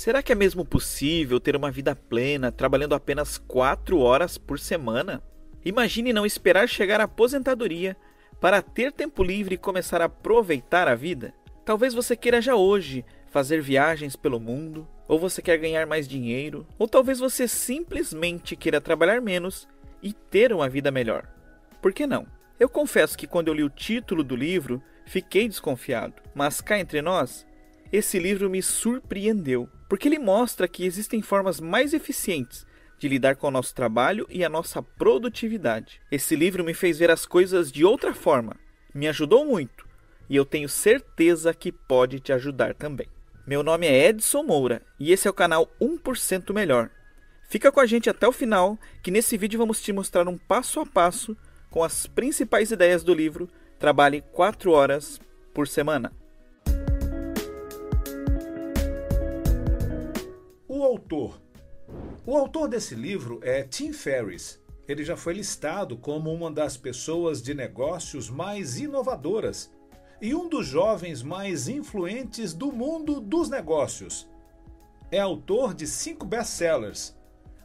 Será que é mesmo possível ter uma vida plena trabalhando apenas 4 horas por semana? Imagine não esperar chegar à aposentadoria para ter tempo livre e começar a aproveitar a vida. Talvez você queira já hoje fazer viagens pelo mundo, ou você quer ganhar mais dinheiro, ou talvez você simplesmente queira trabalhar menos e ter uma vida melhor. Por que não? Eu confesso que quando eu li o título do livro, fiquei desconfiado, mas cá entre nós, esse livro me surpreendeu, porque ele mostra que existem formas mais eficientes de lidar com o nosso trabalho e a nossa produtividade. Esse livro me fez ver as coisas de outra forma, me ajudou muito e eu tenho certeza que pode te ajudar também. Meu nome é Edson Moura e esse é o canal 1% Melhor. Fica com a gente até o final, que nesse vídeo vamos te mostrar um passo a passo com as principais ideias do livro Trabalhe 4 horas por semana. O autor o autor desse livro é Tim Ferriss. Ele já foi listado como uma das pessoas de negócios mais inovadoras e um dos jovens mais influentes do mundo dos negócios. É autor de cinco best-sellers,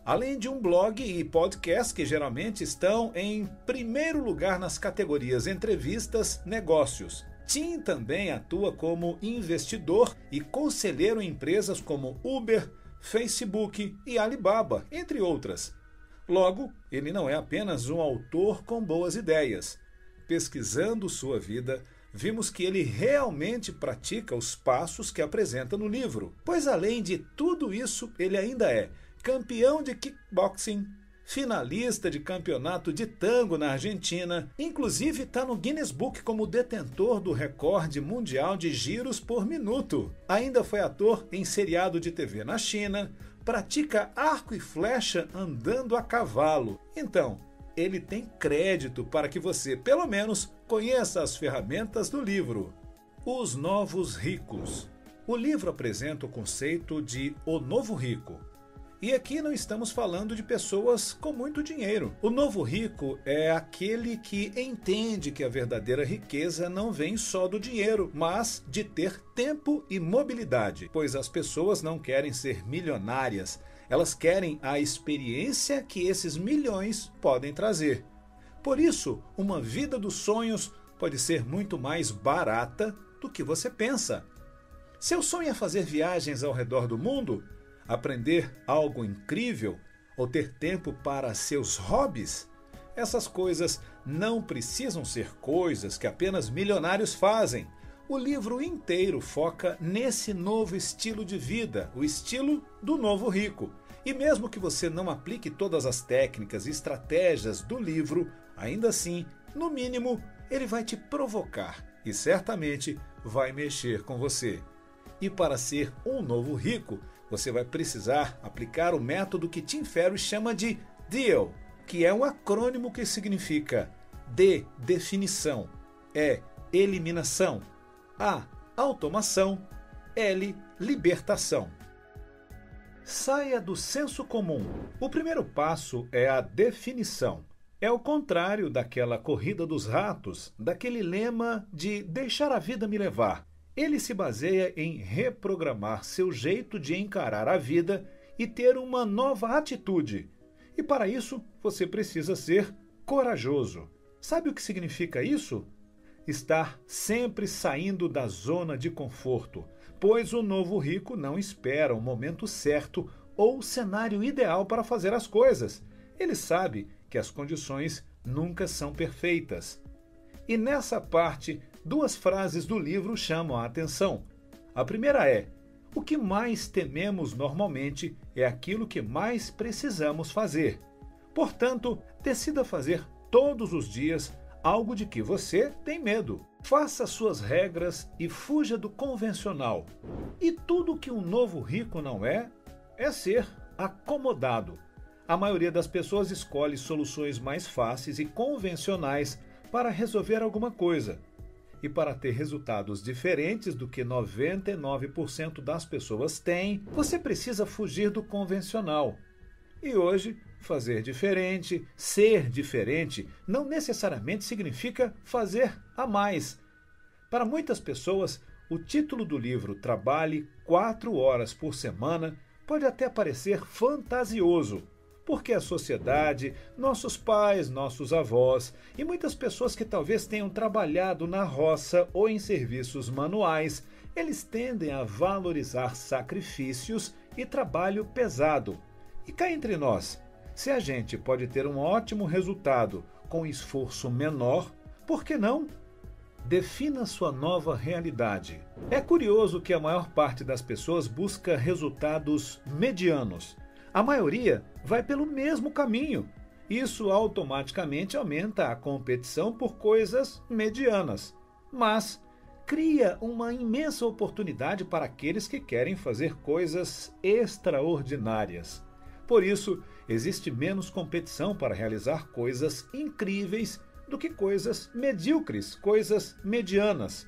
além de um blog e podcast que geralmente estão em primeiro lugar nas categorias entrevistas, negócios. Tim também atua como investidor e conselheiro em empresas como Uber, Facebook e Alibaba, entre outras. Logo, ele não é apenas um autor com boas ideias. Pesquisando sua vida, vimos que ele realmente pratica os passos que apresenta no livro, pois além de tudo isso, ele ainda é campeão de kickboxing, finalista de campeonato de tango na Argentina, inclusive está no Guinness Book como detentor do recorde mundial de giros por minuto. Ainda foi ator em seriado de TV na China, pratica arco e flecha andando a cavalo. Então, ele tem crédito para que você, pelo menos, conheça as ferramentas do livro. Os Novos Ricos. O livro apresenta o conceito de o novo rico e aqui não estamos falando de pessoas com muito dinheiro. O novo rico é aquele que entende que a verdadeira riqueza não vem só do dinheiro, mas de ter tempo e mobilidade, pois as pessoas não querem ser milionárias, elas querem a experiência que esses milhões podem trazer. Por isso, uma vida dos sonhos pode ser muito mais barata do que você pensa. Seu sonho é fazer viagens ao redor do mundo? Aprender algo incrível ou ter tempo para seus hobbies, essas coisas não precisam ser coisas que apenas milionários fazem. O livro inteiro foca nesse novo estilo de vida, o estilo do novo rico. E mesmo que você não aplique todas as técnicas e estratégias do livro, ainda assim, no mínimo, ele vai te provocar e certamente vai mexer com você. E para ser um novo rico, você vai precisar aplicar o método que Tim Ferriss chama de DEAL, que é um acrônimo que significa D, definição, E, eliminação, A, automação, L, libertação. Saia do senso comum. O primeiro passo é a definição. É o contrário daquela corrida dos ratos, daquele lema de deixar a vida me levar. Ele se baseia em reprogramar seu jeito de encarar a vida e ter uma nova atitude. E para isso, você precisa ser corajoso. Sabe o que significa isso? Estar sempre saindo da zona de conforto, pois o novo rico não espera o momento certo ou o cenário ideal para fazer as coisas. Ele sabe que as condições nunca são perfeitas. E nessa parte duas frases do livro chamam a atenção. A primeira é: O que mais tememos normalmente é aquilo que mais precisamos fazer. Portanto, decida fazer todos os dias algo de que você tem medo. Faça suas regras e fuja do convencional. E tudo que um novo rico não é, é ser acomodado. A maioria das pessoas escolhe soluções mais fáceis e convencionais para resolver alguma coisa, e para ter resultados diferentes do que 99% das pessoas têm, você precisa fugir do convencional. E hoje, fazer diferente, ser diferente, não necessariamente significa fazer a mais. Para muitas pessoas, o título do livro Trabalhe quatro horas por semana pode até parecer fantasioso, porque a sociedade, nossos pais, nossos avós e muitas pessoas que talvez tenham trabalhado na roça ou em serviços manuais, eles tendem a valorizar sacrifícios e trabalho pesado. E cá entre nós, se a gente pode ter um ótimo resultado com esforço menor, por que não Defina sua nova realidade. É curioso que a maior parte das pessoas busca resultados medianos. A maioria vai pelo mesmo caminho. Isso automaticamente aumenta a competição por coisas medianas. Mas cria uma imensa oportunidade para aqueles que querem fazer coisas extraordinárias. Por isso, existe menos competição para realizar coisas incríveis do que coisas medíocres, coisas medianas.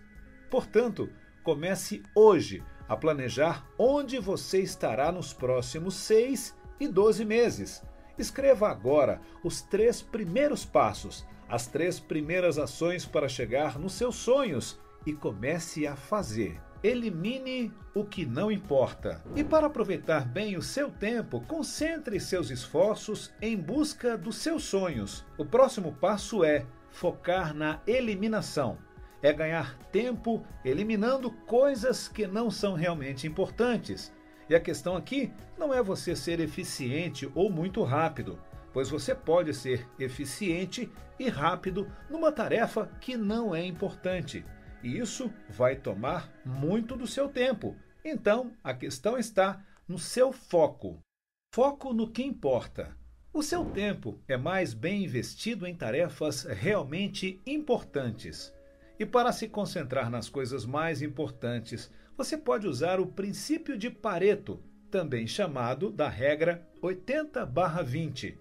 Portanto, comece hoje a planejar onde você estará nos próximos 6 e 12 meses. Escreva agora os três primeiros passos, as três primeiras ações para chegar nos seus sonhos e comece a fazer. Elimine o que não importa. E para aproveitar bem o seu tempo, concentre seus esforços em busca dos seus sonhos. O próximo passo é focar na eliminação. É ganhar tempo eliminando coisas que não são realmente importantes. E a questão aqui não é você ser eficiente ou muito rápido, pois você pode ser eficiente e rápido numa tarefa que não é importante. E isso vai tomar muito do seu tempo. Então, a questão está no seu foco. Foco no que importa. O seu tempo é mais bem investido em tarefas realmente importantes. E para se concentrar nas coisas mais importantes, você pode usar o princípio de Pareto, também chamado da regra 80/20,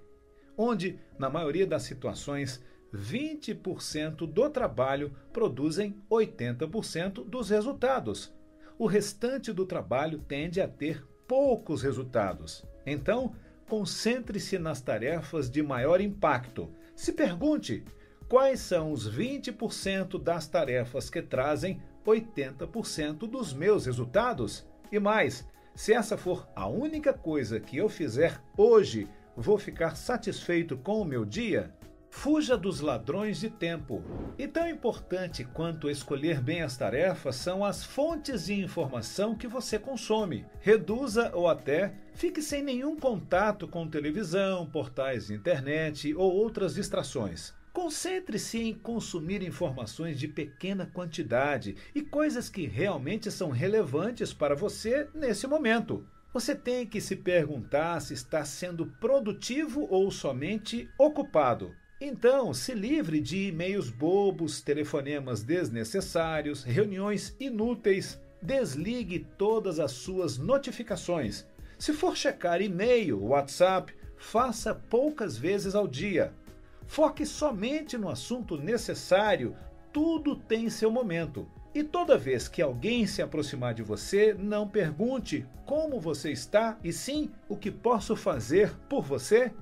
onde, na maioria das situações, 20% do trabalho produzem 80% dos resultados. O restante do trabalho tende a ter poucos resultados. Então, concentre-se nas tarefas de maior impacto. Se pergunte quais são os 20% das tarefas que trazem 80% dos meus resultados? E mais, se essa for a única coisa que eu fizer hoje, vou ficar satisfeito com o meu dia? Fuja dos ladrões de tempo. E tão importante quanto escolher bem as tarefas são as fontes de informação que você consome. Reduza ou até fique sem nenhum contato com televisão, portais de internet ou outras distrações. Concentre-se em consumir informações de pequena quantidade e coisas que realmente são relevantes para você nesse momento. Você tem que se perguntar se está sendo produtivo ou somente ocupado. Então, se livre de e-mails bobos, telefonemas desnecessários, reuniões inúteis. Desligue todas as suas notificações. Se for checar e-mail, WhatsApp, faça poucas vezes ao dia. Foque somente no assunto necessário. Tudo tem seu momento. E toda vez que alguém se aproximar de você, não pergunte como você está, e sim o que posso fazer por você.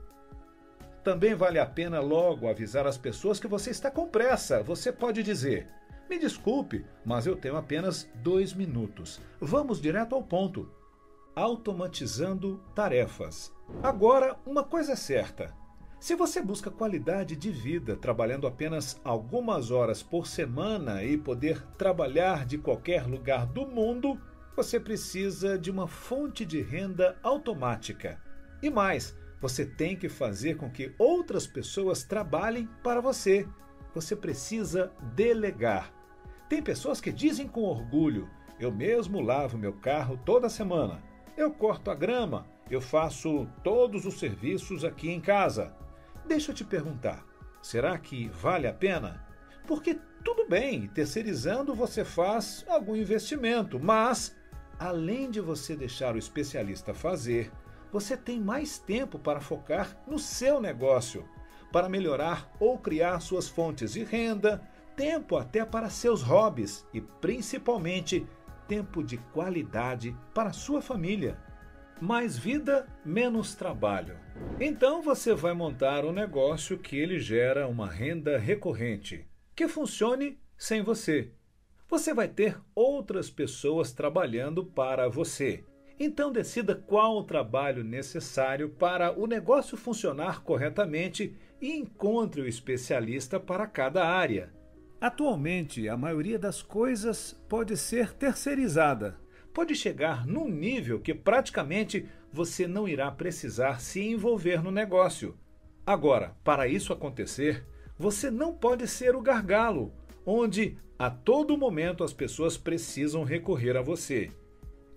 Também vale a pena logo avisar as pessoas que você está com pressa. Você pode dizer: Me desculpe, mas eu tenho apenas dois minutos. Vamos direto ao ponto. Automatizando tarefas. Agora, uma coisa é certa. Se você busca qualidade de vida trabalhando apenas algumas horas por semana e poder trabalhar de qualquer lugar do mundo, você precisa de uma fonte de renda automática. E mais, você tem que fazer com que outras pessoas trabalhem para você. Você precisa delegar. Tem pessoas que dizem com orgulho: eu mesmo lavo meu carro toda semana, eu corto a grama, eu faço todos os serviços aqui em casa. Deixa eu te perguntar: será que vale a pena? Porque tudo bem, terceirizando você faz algum investimento, mas além de você deixar o especialista fazer, você tem mais tempo para focar no seu negócio, para melhorar ou criar suas fontes de renda, tempo até para seus hobbies e, principalmente, tempo de qualidade para sua família. Mais vida, menos trabalho. Então você vai montar um negócio que ele gera uma renda recorrente, que funcione sem você. você vai ter outras pessoas trabalhando para você. Então decida qual o trabalho necessário para o negócio funcionar corretamente e encontre o especialista para cada área. Atualmente, a maioria das coisas pode ser terceirizada. Pode chegar num nível que praticamente você não irá precisar se envolver no negócio. Agora, para isso acontecer, você não pode ser o gargalo, onde a todo momento as pessoas precisam recorrer a você.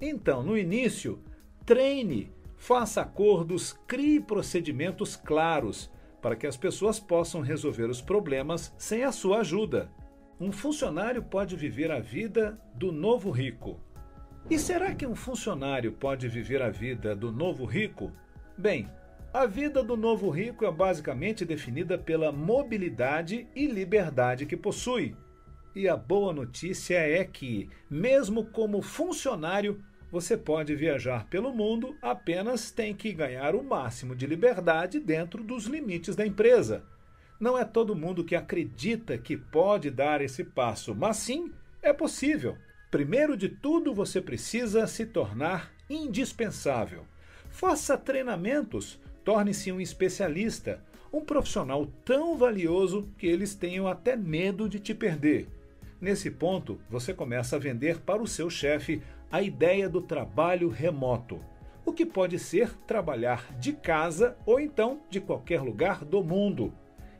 Então, no início, treine, faça acordos, crie procedimentos claros para que as pessoas possam resolver os problemas sem a sua ajuda. Um funcionário pode viver a vida do novo rico. E será que um funcionário pode viver a vida do novo rico? Bem, a vida do novo rico é basicamente definida pela mobilidade e liberdade que possui. E a boa notícia é que, mesmo como funcionário, você pode viajar pelo mundo, apenas tem que ganhar o máximo de liberdade dentro dos limites da empresa. Não é todo mundo que acredita que pode dar esse passo, mas sim é possível. Primeiro de tudo, você precisa se tornar indispensável. Faça treinamentos, torne-se um especialista, um profissional tão valioso que eles tenham até medo de te perder. Nesse ponto, você começa a vender para o seu chefe a ideia do trabalho remoto, o que pode ser trabalhar de casa ou então de qualquer lugar do mundo.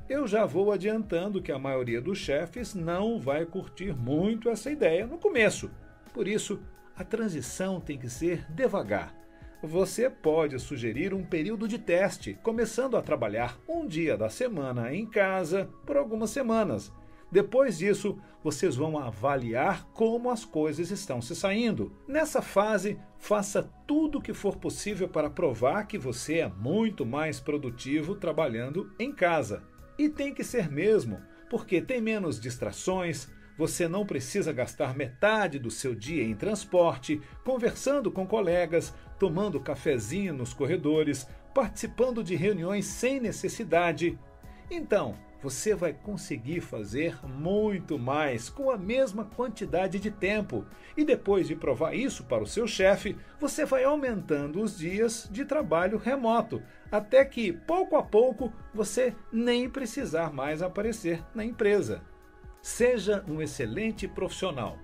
Eu já vou adiantando que a maioria dos chefes não vai curtir muito essa ideia no começo. Por isso, a transição tem que ser devagar. Você pode sugerir um período de teste, começando a trabalhar um dia da semana em casa por algumas semanas depois disso, vocês vão avaliar como as coisas estão se saindo. Nessa fase, faça tudo o que for possível para provar que você é muito mais produtivo trabalhando em casa. E tem que ser mesmo, porque tem menos distrações, você não precisa gastar metade do seu dia em transporte, conversando com colegas, tomando cafezinho nos corredores, participando de reuniões sem necessidade. Então, você vai conseguir fazer muito mais com a mesma quantidade de tempo. E depois de provar isso para o seu chefe, você vai aumentando os dias de trabalho remoto, até que, pouco a pouco, você nem precisar mais aparecer na empresa. Seja um excelente profissional.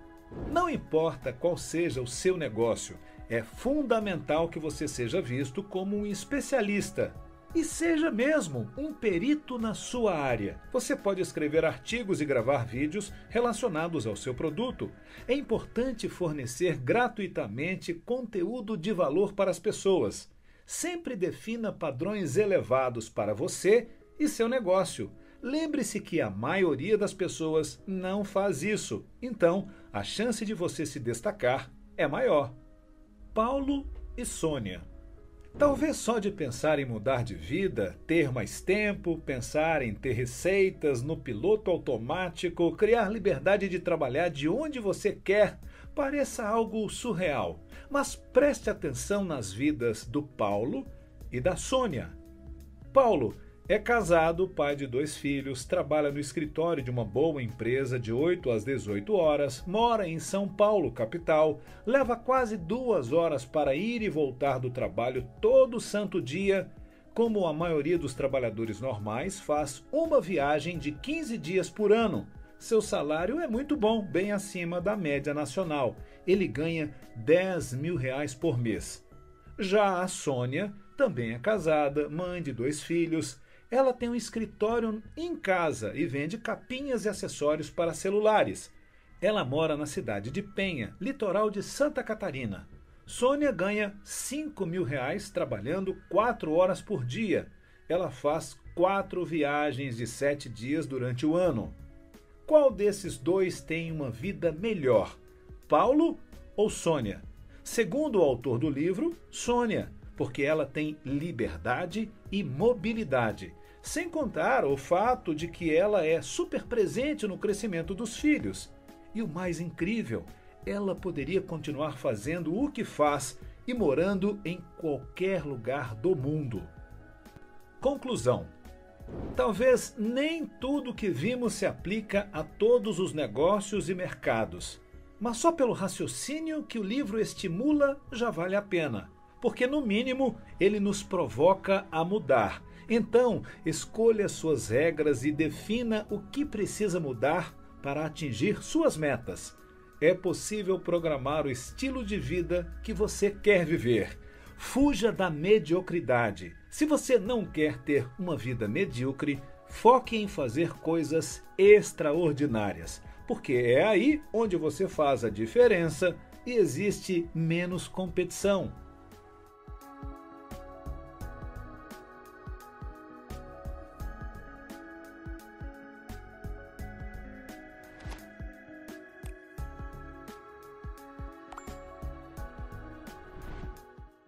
Não importa qual seja o seu negócio, é fundamental que você seja visto como um especialista e seja mesmo um perito na sua área. Você pode escrever artigos e gravar vídeos relacionados ao seu produto. É importante fornecer gratuitamente conteúdo de valor para as pessoas. Sempre defina padrões elevados para você e seu negócio. Lembre-se que a maioria das pessoas não faz isso, então a chance de você se destacar é maior. Paulo e Sônia Talvez só de pensar em mudar de vida, ter mais tempo, pensar em ter receitas no piloto automático, criar liberdade de trabalhar de onde você quer, pareça algo surreal. Mas preste atenção nas vidas do Paulo e da Sônia. Paulo é casado, pai de dois filhos, trabalha no escritório de uma boa empresa de 8 às 18 horas, mora em São Paulo, capital, leva quase duas horas para ir e voltar do trabalho todo santo dia. Como a maioria dos trabalhadores normais, faz uma viagem de 15 dias por ano. Seu salário é muito bom, bem acima da média nacional. Ele ganha 10 mil reais por mês. Já a Sônia também é casada, mãe de dois filhos, ela tem um escritório em casa e vende capinhas e acessórios para celulares. Ela mora na cidade de Penha, litoral de Santa Catarina. Sônia ganha 5 mil reais trabalhando 4 horas por dia. Ela faz quatro viagens de sete dias durante o ano. Qual desses dois tem uma vida melhor? Paulo ou Sônia? Segundo o autor do livro, Sônia, porque ela tem liberdade e mobilidade sem contar o fato de que ela é super presente no crescimento dos filhos. E o mais incrível, ela poderia continuar fazendo o que faz e morando em qualquer lugar do mundo. Conclusão: Talvez nem tudo que vimos se aplica a todos os negócios e mercados, mas só pelo raciocínio que o livro estimula já vale a pena, porque no mínimo ele nos provoca a mudar. Então, escolha suas regras e defina o que precisa mudar para atingir suas metas. É possível programar o estilo de vida que você quer viver. Fuja da mediocridade. Se você não quer ter uma vida medíocre, foque em fazer coisas extraordinárias, porque é aí onde você faz a diferença e existe menos competição.